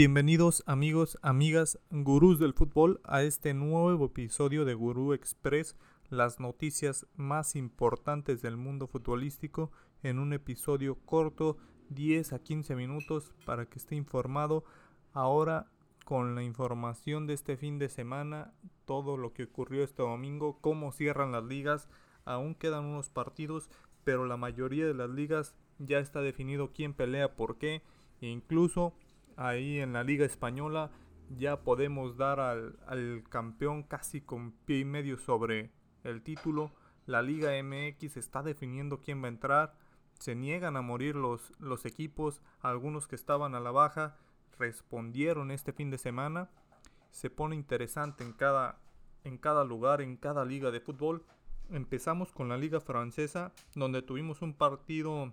Bienvenidos amigos, amigas, gurús del fútbol a este nuevo episodio de Gurú Express, las noticias más importantes del mundo futbolístico en un episodio corto, 10 a 15 minutos para que esté informado. Ahora con la información de este fin de semana, todo lo que ocurrió este domingo, cómo cierran las ligas, aún quedan unos partidos, pero la mayoría de las ligas ya está definido quién pelea por qué, e incluso ahí en la Liga Española ya podemos dar al, campeón casi con pie y medio sobre el título. La Liga MX está definiendo quién va a entrar. Se niegan a morir los, equipos. Algunos que estaban a la baja respondieron este fin de semana. Se pone interesante en cada, en cada lugar, en cada liga de fútbol. Empezamos con la liga francesa, donde tuvimos un partido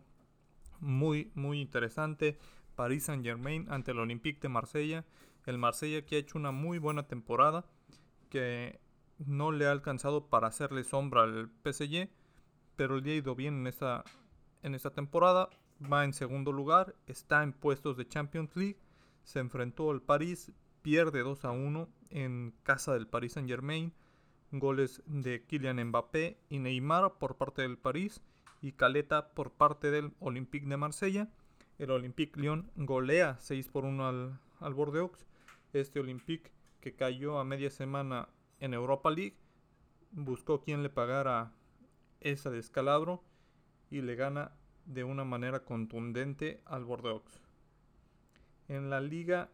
muy, muy interesante. Paris Saint Germain ante el Olympique de Marsella. El Marsella que ha hecho una muy buena temporada, que no le ha alcanzado para hacerle sombra al PSG, pero le ha ido bien en esta, en esta temporada. Va en segundo lugar, está en puestos de Champions League. Se enfrentó al París, pierde 2 a 1 en casa del Paris Saint Germain. Goles de Kylian Mbappé y Neymar por parte del París y Caleta por parte del Olympique de Marsella. El Olympique Lyon golea 6 por 1 al, al Bordeaux. Este Olympique que cayó a media semana en Europa League buscó quien le pagara esa descalabro y le gana de una manera contundente al Bordeaux. En la Liga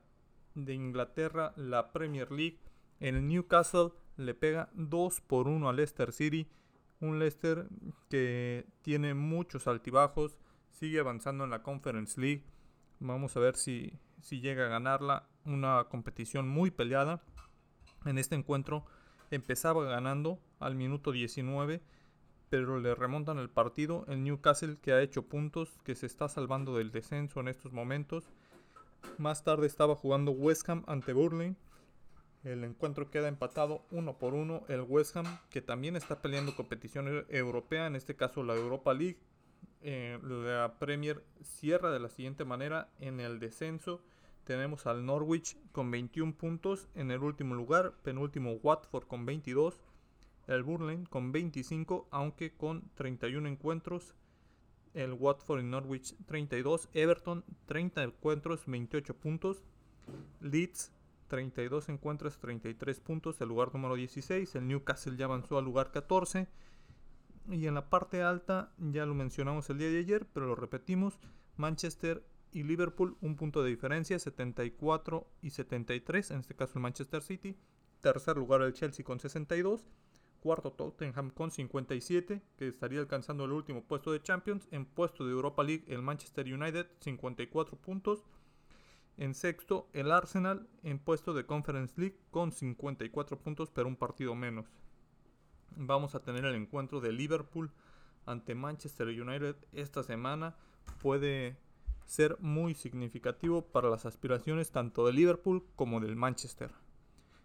de Inglaterra, la Premier League, el Newcastle le pega 2 por 1 al Leicester City. Un Leicester que tiene muchos altibajos sigue avanzando en la Conference League. Vamos a ver si, si llega a ganarla. Una competición muy peleada. En este encuentro empezaba ganando al minuto 19, pero le remontan el partido. El Newcastle que ha hecho puntos, que se está salvando del descenso en estos momentos. Más tarde estaba jugando West Ham ante Burnley. El encuentro queda empatado uno por uno. El West Ham, que también está peleando competición europea, en este caso la Europa League, eh, la Premier cierra de la siguiente manera. En el descenso tenemos al Norwich con 21 puntos. En el último lugar, penúltimo Watford con 22. El Burnley con 25, aunque con 31 encuentros. El Watford y Norwich 32. Everton 30 encuentros, 28 puntos. Leeds 32 encuentros, 33 puntos. El lugar número 16. El Newcastle ya avanzó al lugar 14. Y en la parte alta, ya lo mencionamos el día de ayer, pero lo repetimos, Manchester y Liverpool, un punto de diferencia, 74 y 73, en este caso el Manchester City. Tercer lugar el Chelsea con 62. Cuarto Tottenham con 57, que estaría alcanzando el último puesto de Champions. En puesto de Europa League el Manchester United, 54 puntos. En sexto el Arsenal, en puesto de Conference League con 54 puntos, pero un partido menos vamos a tener el encuentro de Liverpool ante Manchester United esta semana. Puede ser muy significativo para las aspiraciones tanto de Liverpool como del Manchester.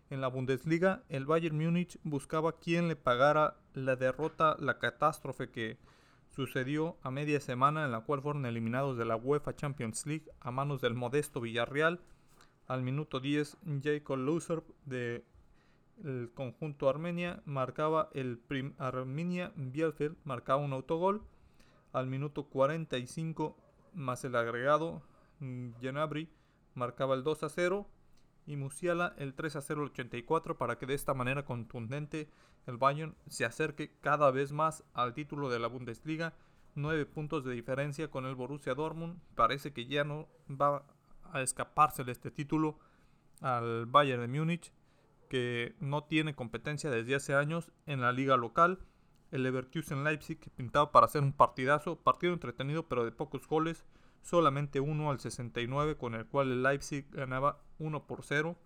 En la Bundesliga, el Bayern Múnich buscaba quien le pagara la derrota, la catástrofe que sucedió a media semana en la cual fueron eliminados de la UEFA Champions League a manos del modesto Villarreal. Al minuto 10, Jacob Loser de el conjunto Armenia marcaba el prim Armenia Bielefeld marcaba un autogol. Al minuto 45 más el agregado Genabri marcaba el 2 a 0 y Musiala el 3 a 0 el 84 para que de esta manera contundente el Bayern se acerque cada vez más al título de la Bundesliga. 9 puntos de diferencia con el Borussia Dortmund. Parece que ya no va a escaparse de este título al Bayern de Múnich que no tiene competencia desde hace años en la liga local. El Leverkusen Leipzig pintaba para hacer un partidazo, partido entretenido pero de pocos goles, solamente uno al 69 con el cual el Leipzig ganaba 1 por 0.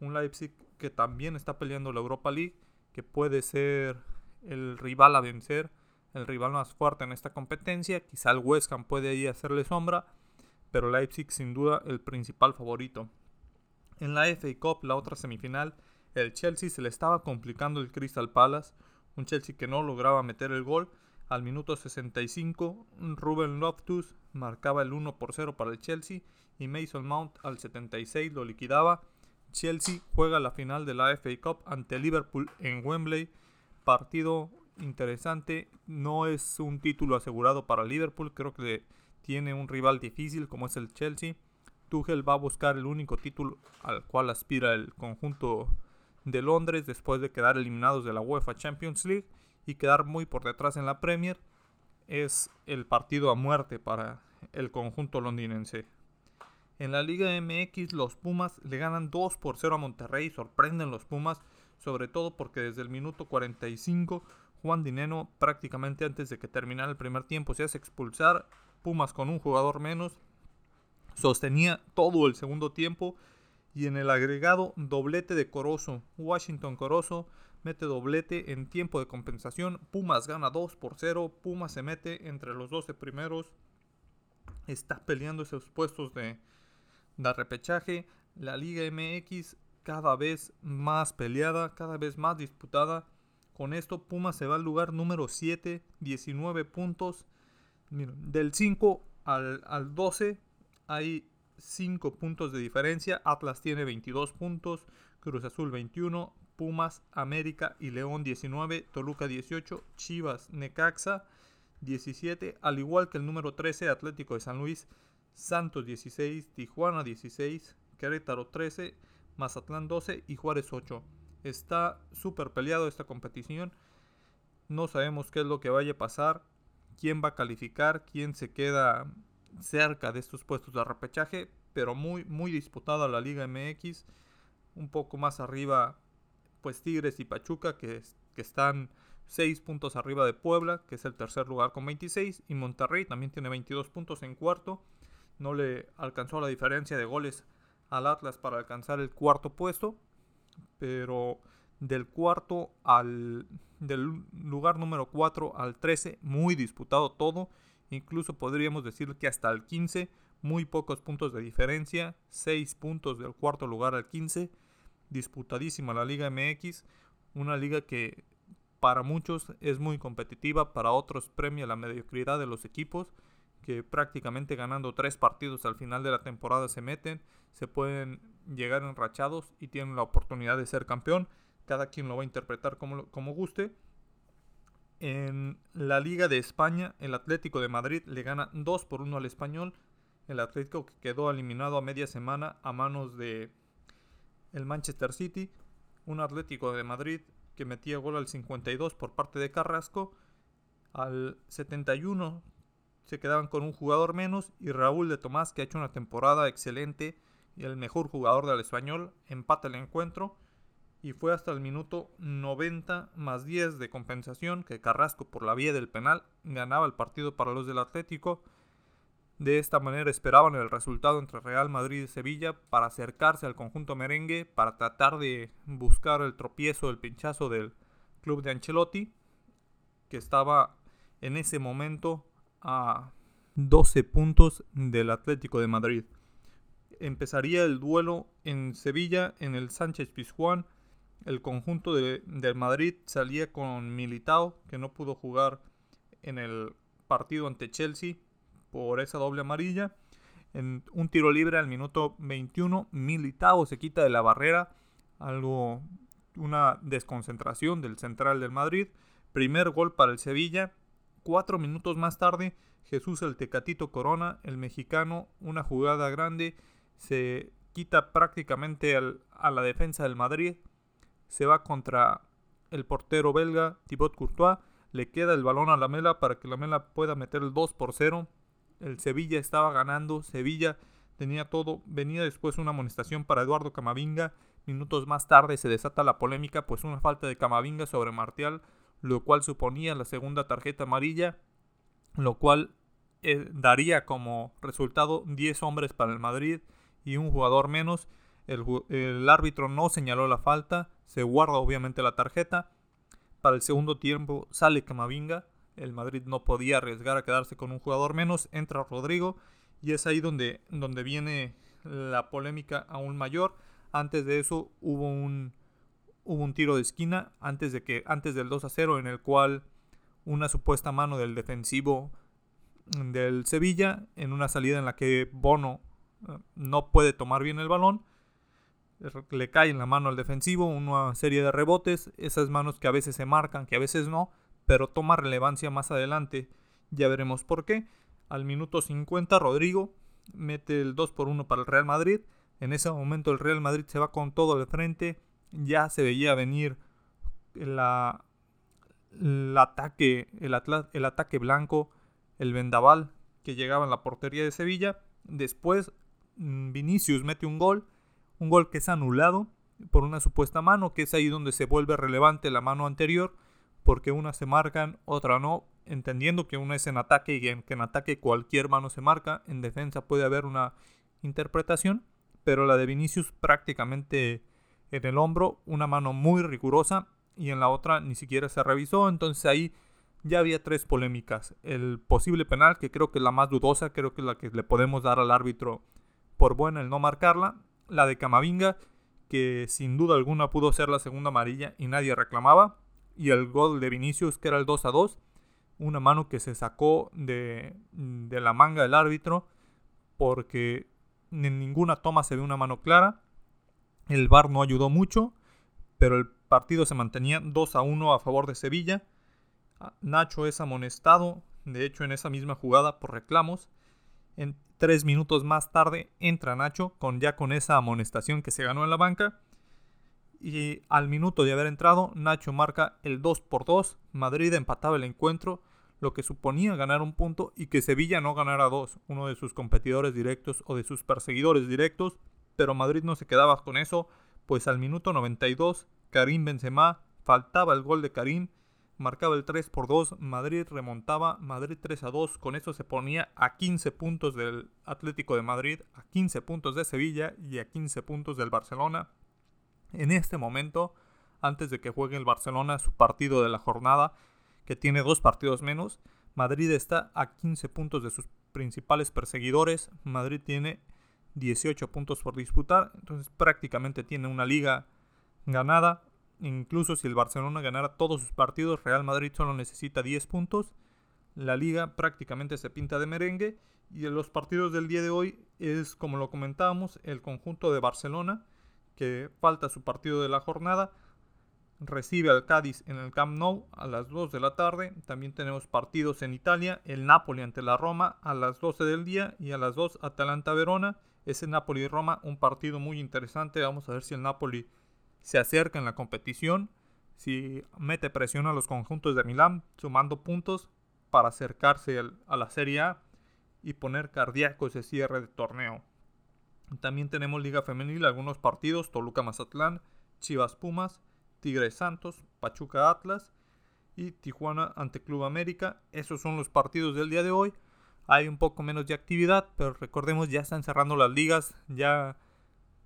Un Leipzig que también está peleando la Europa League, que puede ser el rival a vencer, el rival más fuerte en esta competencia. Quizá el West Ham puede ahí hacerle sombra, pero Leipzig sin duda el principal favorito. En la FA Cup, la otra semifinal, el Chelsea se le estaba complicando el Crystal Palace, un Chelsea que no lograba meter el gol. Al minuto 65, Ruben Loftus marcaba el 1 por 0 para el Chelsea y Mason Mount al 76 lo liquidaba. Chelsea juega la final de la FA Cup ante Liverpool en Wembley. Partido interesante. No es un título asegurado para Liverpool. Creo que tiene un rival difícil como es el Chelsea. Tuchel va a buscar el único título al cual aspira el conjunto de Londres después de quedar eliminados de la UEFA Champions League y quedar muy por detrás en la Premier. Es el partido a muerte para el conjunto londinense. En la Liga MX los Pumas le ganan 2 por 0 a Monterrey, sorprenden los Pumas, sobre todo porque desde el minuto 45 Juan Dineno prácticamente antes de que terminara el primer tiempo se hace expulsar, Pumas con un jugador menos, sostenía todo el segundo tiempo y en el agregado doblete de Corozo, Washington Corozo mete doblete en tiempo de compensación, Pumas gana 2 por 0, Pumas se mete entre los 12 primeros, está peleando esos puestos de da repechaje, la Liga MX cada vez más peleada, cada vez más disputada. Con esto Pumas se va al lugar número 7, 19 puntos. del 5 al, al 12 hay 5 puntos de diferencia. Atlas tiene 22 puntos, Cruz Azul 21, Pumas, América y León 19, Toluca 18, Chivas, Necaxa 17, al igual que el número 13 Atlético de San Luis Santos 16, Tijuana 16, Querétaro 13, Mazatlán 12 y Juárez 8. Está súper peleado esta competición. No sabemos qué es lo que vaya a pasar, quién va a calificar, quién se queda cerca de estos puestos de repechaje, pero muy muy disputada la Liga MX. Un poco más arriba pues Tigres y Pachuca que, están 6 puntos arriba de Puebla, que es el tercer lugar con 26, y Monterrey también tiene 22 puntos en cuarto no le alcanzó la diferencia de goles al Atlas para alcanzar el cuarto puesto, pero del cuarto al del lugar número 4 al 13 muy disputado todo, incluso podríamos decir que hasta el 15 muy pocos puntos de diferencia, 6 puntos del cuarto lugar al 15, disputadísima la Liga MX, una liga que para muchos es muy competitiva, para otros premia la mediocridad de los equipos que prácticamente ganando tres partidos al final de la temporada se meten, se pueden llegar enrachados y tienen la oportunidad de ser campeón. Cada quien lo va a interpretar como, como guste. En la Liga de España, el Atlético de Madrid le gana 2 por 1 al Español. El Atlético que quedó eliminado a media semana a manos de el Manchester City. Un Atlético de Madrid que metía gol al 52 por parte de Carrasco. Al 71 se quedaban con un jugador menos y Raúl de Tomás, que ha hecho una temporada excelente y el mejor jugador del español, empata el encuentro y fue hasta el minuto 90 más 10 de compensación que Carrasco por la vía del penal ganaba el partido para los del Atlético. De esta manera esperaban el resultado entre Real Madrid y Sevilla para acercarse al conjunto merengue, para tratar de buscar el tropiezo, el pinchazo del club de Ancelotti, que estaba en ese momento a 12 puntos del Atlético de Madrid. Empezaría el duelo en Sevilla, en el Sánchez Pizjuán. El conjunto de, Madrid salía con Militao, que no pudo jugar en el partido ante Chelsea por esa doble amarilla. En un tiro libre al minuto 21, Militao se quita de la barrera, algo, una desconcentración del central del Madrid. Primer gol para el Sevilla Cuatro minutos más tarde, Jesús el Tecatito Corona, el mexicano, una jugada grande, se quita prácticamente a la defensa del Madrid, se va contra el portero belga Thibaut Courtois, le queda el balón a la Mela para que la Mela pueda meter el 2 por 0. El Sevilla estaba ganando, Sevilla tenía todo, venía después una amonestación para Eduardo Camavinga, minutos más tarde se desata la polémica, pues una falta de Camavinga sobre Martial lo cual suponía la segunda tarjeta amarilla, lo cual eh, daría como resultado 10 hombres para el Madrid y un jugador menos. El, el, árbitro no señaló la falta, se guarda obviamente la tarjeta. Para el segundo tiempo sale Camavinga, el Madrid no podía arriesgar a quedarse con un jugador menos, entra Rodrigo y es ahí donde, donde viene la polémica aún mayor. Antes de eso hubo un, hubo un tiro de esquina antes, de que, antes del 2 a 0 en el cual una supuesta mano del defensivo del Sevilla en una salida en la que Bono eh, no puede tomar bien el balón. Le cae en la mano al defensivo una serie de rebotes, esas manos que a veces se marcan, que a veces no, pero toma relevancia más adelante. Ya veremos por qué. Al minuto 50 Rodrigo mete el 2 por 1 para el Real Madrid. En ese momento el Real Madrid se va con todo al frente. Ya se veía venir la, el ataque, el, el ataque blanco, el vendaval que llegaba en la portería de Sevilla. Después mm, Vinicius mete un gol, un gol que es anulado por una supuesta mano, que es ahí donde se vuelve relevante la mano anterior, porque una se marcan, otra no, entendiendo que una es en ataque y en que en ataque cualquier mano se marca, en defensa puede haber una interpretación, pero la de Vinicius prácticamente en el hombro, una mano muy rigurosa y en la otra ni siquiera se revisó, entonces ahí ya había tres polémicas. El posible penal, que creo que es la más dudosa, creo que es la que le podemos dar al árbitro por buena el no marcarla. La de Camavinga, que sin duda alguna pudo ser la segunda amarilla y nadie reclamaba. Y el gol de Vinicius, que era el 2 a 2. Una mano que se sacó de, de la manga del árbitro porque en ninguna toma se ve una mano clara. El VAR no ayudó mucho, pero el partido se mantenía 2 a 1 a favor de Sevilla. Nacho es amonestado, de hecho en esa misma jugada por reclamos. En tres minutos más tarde entra Nacho con ya con esa amonestación que se ganó en la banca. Y al minuto de haber entrado, Nacho marca el 2 por 2. Madrid empataba el encuentro, lo que suponía ganar un punto y que Sevilla no ganara dos, uno de sus competidores directos o de sus perseguidores directos. Pero Madrid no se quedaba con eso, pues al minuto 92 Karim Benzema, faltaba el gol de Karim, marcaba el 3 por 2, Madrid remontaba, Madrid 3 a 2, con eso se ponía a 15 puntos del Atlético de Madrid, a 15 puntos de Sevilla y a 15 puntos del Barcelona. En este momento, antes de que juegue el Barcelona su partido de la jornada, que tiene dos partidos menos, Madrid está a 15 puntos de sus principales perseguidores, Madrid tiene 18 puntos por disputar, entonces prácticamente tiene una liga ganada. Incluso si el Barcelona ganara todos sus partidos, Real Madrid solo necesita 10 puntos. La liga prácticamente se pinta de merengue. Y en los partidos del día de hoy es, como lo comentábamos, el conjunto de Barcelona, que falta su partido de la jornada. Recibe al Cádiz en el Camp Nou a las 2 de la tarde. También tenemos partidos en Italia. El Napoli ante la Roma a las 12 del día. Y a las 2 Atalanta-Verona. Ese Napoli y Roma, un partido muy interesante. Vamos a ver si el Napoli se acerca en la competición, si mete presión a los conjuntos de Milán, sumando puntos para acercarse a la Serie A y poner cardíaco ese cierre de torneo. También tenemos Liga Femenil, algunos partidos, Toluca Mazatlán, Chivas Pumas, Tigres Santos, Pachuca Atlas y Tijuana ante Club América. Esos son los partidos del día de hoy. Hay un poco menos de actividad, pero recordemos ya están cerrando las ligas, ya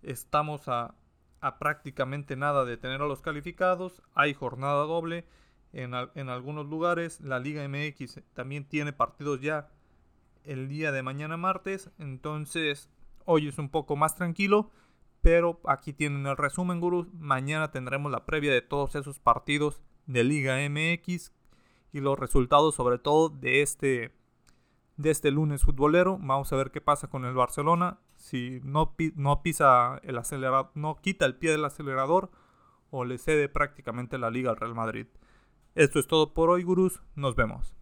estamos a a prácticamente nada de tener a los calificados. Hay jornada doble en, en, algunos lugares. La Liga MX también tiene partidos ya el día de mañana martes. Entonces hoy es un poco más tranquilo. Pero aquí tienen el resumen, gurús. Mañana tendremos la previa de todos esos partidos de Liga MX y los resultados sobre todo de este, de este lunes futbolero. Vamos a ver qué pasa con el Barcelona si no, pisa el acelerador, no quita el pie del acelerador o le cede prácticamente la liga al Real Madrid. Esto es todo por hoy, gurús. Nos vemos.